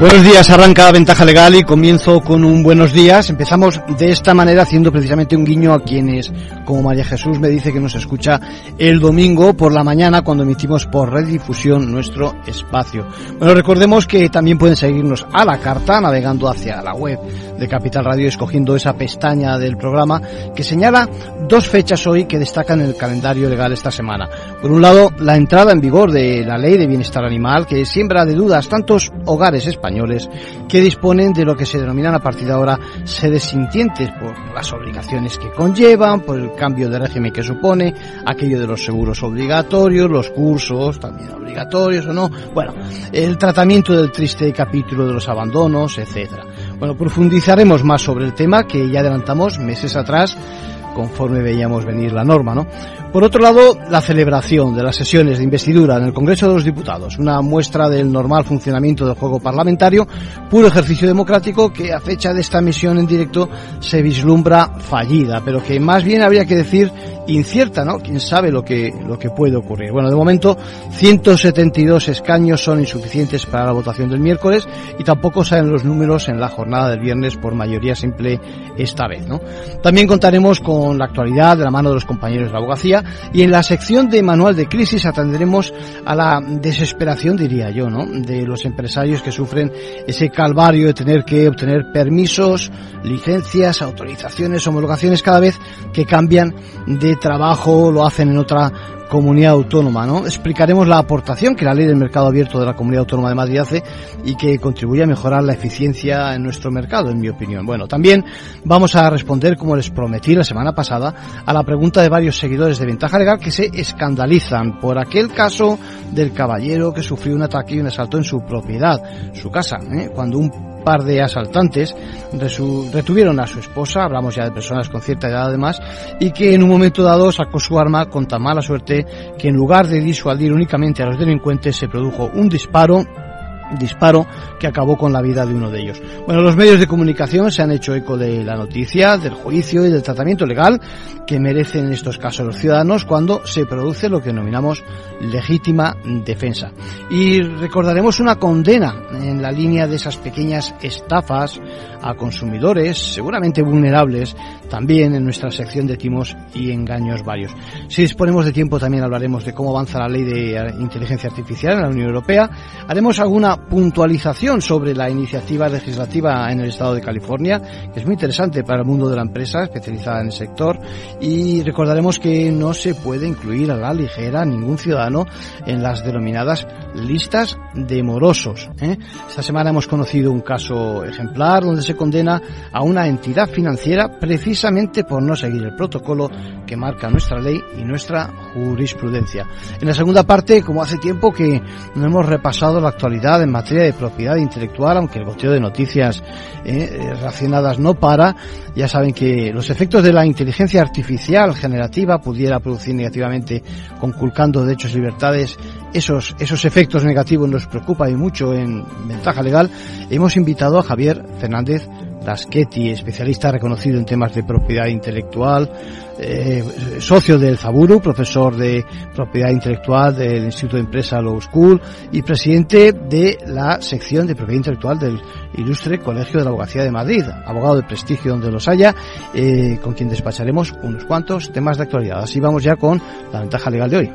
Buenos días, arranca Ventaja Legal y comienzo con un buenos días. Empezamos de esta manera haciendo precisamente un guiño a quienes, como María Jesús me dice que nos escucha el domingo por la mañana cuando emitimos por redifusión nuestro espacio. Bueno, recordemos que también pueden seguirnos a la carta navegando hacia la web de Capital Radio escogiendo esa pestaña del programa que señala dos fechas hoy que destacan en el calendario legal esta semana. Por un lado, la entrada en vigor de la Ley de Bienestar Animal que siembra de dudas tantos hogares españoles que disponen de lo que se denominan a partir de ahora sedes sintientes por las obligaciones que conllevan, por el cambio de régimen que supone, aquello de los seguros obligatorios, los cursos también obligatorios o no, bueno, el tratamiento del triste capítulo de los abandonos, etcétera. Bueno, profundizaremos más sobre el tema que ya adelantamos meses atrás conforme veíamos venir la norma, ¿no? Por otro lado, la celebración de las sesiones de investidura en el Congreso de los Diputados, una muestra del normal funcionamiento del juego parlamentario, puro ejercicio democrático que a fecha de esta misión en directo se vislumbra fallida, pero que más bien habría que decir incierta, ¿no? Quién sabe lo que, lo que puede ocurrir. Bueno, de momento, 172 escaños son insuficientes para la votación del miércoles y tampoco salen los números en la jornada del viernes por mayoría simple esta vez, ¿no? También contaremos con la actualidad de la mano de los compañeros de la abogacía y en la sección de manual de crisis atenderemos a la desesperación, diría yo, ¿no? de los empresarios que sufren ese calvario de tener que obtener permisos, licencias, autorizaciones, homologaciones cada vez que cambian de trabajo, lo hacen en otra comunidad autónoma. ¿no? Explicaremos la aportación que la ley del mercado abierto de la comunidad autónoma de Madrid hace y que contribuye a mejorar la eficiencia en nuestro mercado, en mi opinión. Bueno, también vamos a responder, como les prometí la semana pasada, a la pregunta de varios seguidores de Ventaja Legal que se escandalizan por aquel caso del caballero que sufrió un ataque y un asalto en su propiedad, su casa, ¿eh? cuando un de asaltantes retuvieron a su esposa, hablamos ya de personas con cierta edad además, y que en un momento dado sacó su arma con tan mala suerte que en lugar de disuadir únicamente a los delincuentes se produjo un disparo disparo que acabó con la vida de uno de ellos. Bueno, los medios de comunicación se han hecho eco de la noticia, del juicio y del tratamiento legal que merecen en estos casos los ciudadanos cuando se produce lo que denominamos legítima defensa. Y recordaremos una condena en la línea de esas pequeñas estafas a consumidores, seguramente vulnerables, también en nuestra sección de timos y engaños varios. Si disponemos de tiempo también hablaremos de cómo avanza la ley de inteligencia artificial en la Unión Europea. Haremos alguna puntualización sobre la iniciativa legislativa en el estado de California, que es muy interesante para el mundo de la empresa especializada en el sector, y recordaremos que no se puede incluir a la ligera ningún ciudadano en las denominadas listas de morosos. ¿eh? Esta semana hemos conocido un caso ejemplar donde se condena a una entidad financiera precisamente por no seguir el protocolo que marca nuestra ley y nuestra jurisprudencia. En la segunda parte, como hace tiempo que no hemos repasado la actualidad en materia de propiedad intelectual, aunque el goteo de noticias eh, eh, relacionadas no para, ya saben que los efectos de la inteligencia artificial generativa pudiera producir negativamente, conculcando derechos y libertades, esos, esos efectos negativos nos preocupa y mucho en ventaja legal. Hemos invitado a Javier Fernández Daschetti, especialista reconocido en temas de propiedad intelectual, eh, socio del Zaburu, profesor de propiedad intelectual del Instituto de Empresa Law School y presidente de la sección de propiedad intelectual del Ilustre Colegio de la Abogacía de Madrid, abogado de prestigio donde los haya, eh, con quien despacharemos unos cuantos temas de actualidad. Así vamos ya con la ventaja legal de hoy.